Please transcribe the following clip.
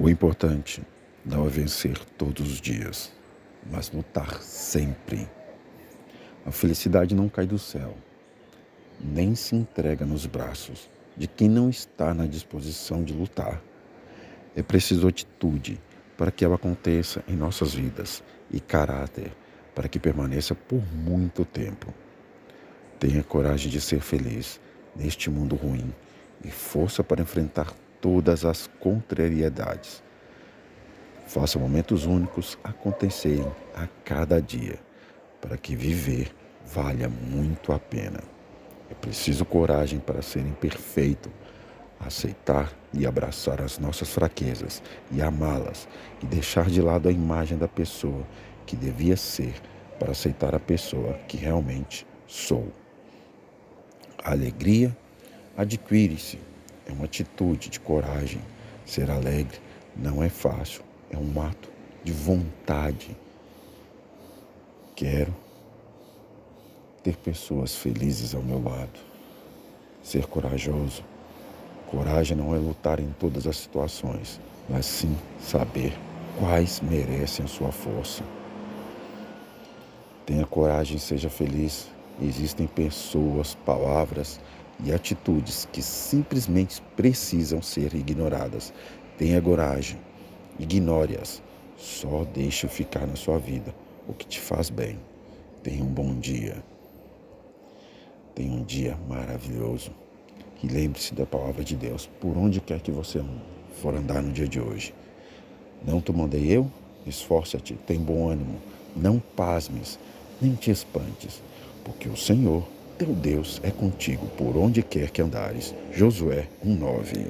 O importante não é vencer todos os dias, mas lutar sempre. A felicidade não cai do céu, nem se entrega nos braços de quem não está na disposição de lutar. É preciso atitude para que ela aconteça em nossas vidas e caráter para que permaneça por muito tempo. Tenha coragem de ser feliz neste mundo ruim e força para enfrentar todas as contrariedades. Faça momentos únicos acontecerem a cada dia, para que viver valha muito a pena. É preciso coragem para ser imperfeito, aceitar e abraçar as nossas fraquezas e amá-las e deixar de lado a imagem da pessoa que devia ser para aceitar a pessoa que realmente sou. A alegria adquire-se é uma atitude de coragem. Ser alegre não é fácil, é um ato de vontade. Quero ter pessoas felizes ao meu lado, ser corajoso. Coragem não é lutar em todas as situações, mas sim saber quais merecem a sua força. Tenha coragem seja feliz. Existem pessoas, palavras e atitudes que simplesmente precisam ser ignoradas. Tenha coragem, ignore-as, só deixe ficar na sua vida o que te faz bem. Tenha um bom dia. Tenha um dia maravilhoso. E lembre-se da palavra de Deus, por onde quer que você for andar no dia de hoje. Não te mandei eu? Esforça-te, tem bom ânimo, não pasmes, nem te espantes, porque o Senhor teu Deus é contigo por onde quer que andares. Josué 1:9